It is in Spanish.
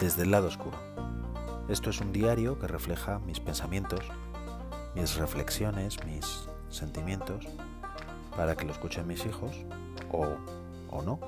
desde el lado oscuro. Esto es un diario que refleja mis pensamientos, mis reflexiones, mis sentimientos, para que lo escuchen mis hijos o, o no,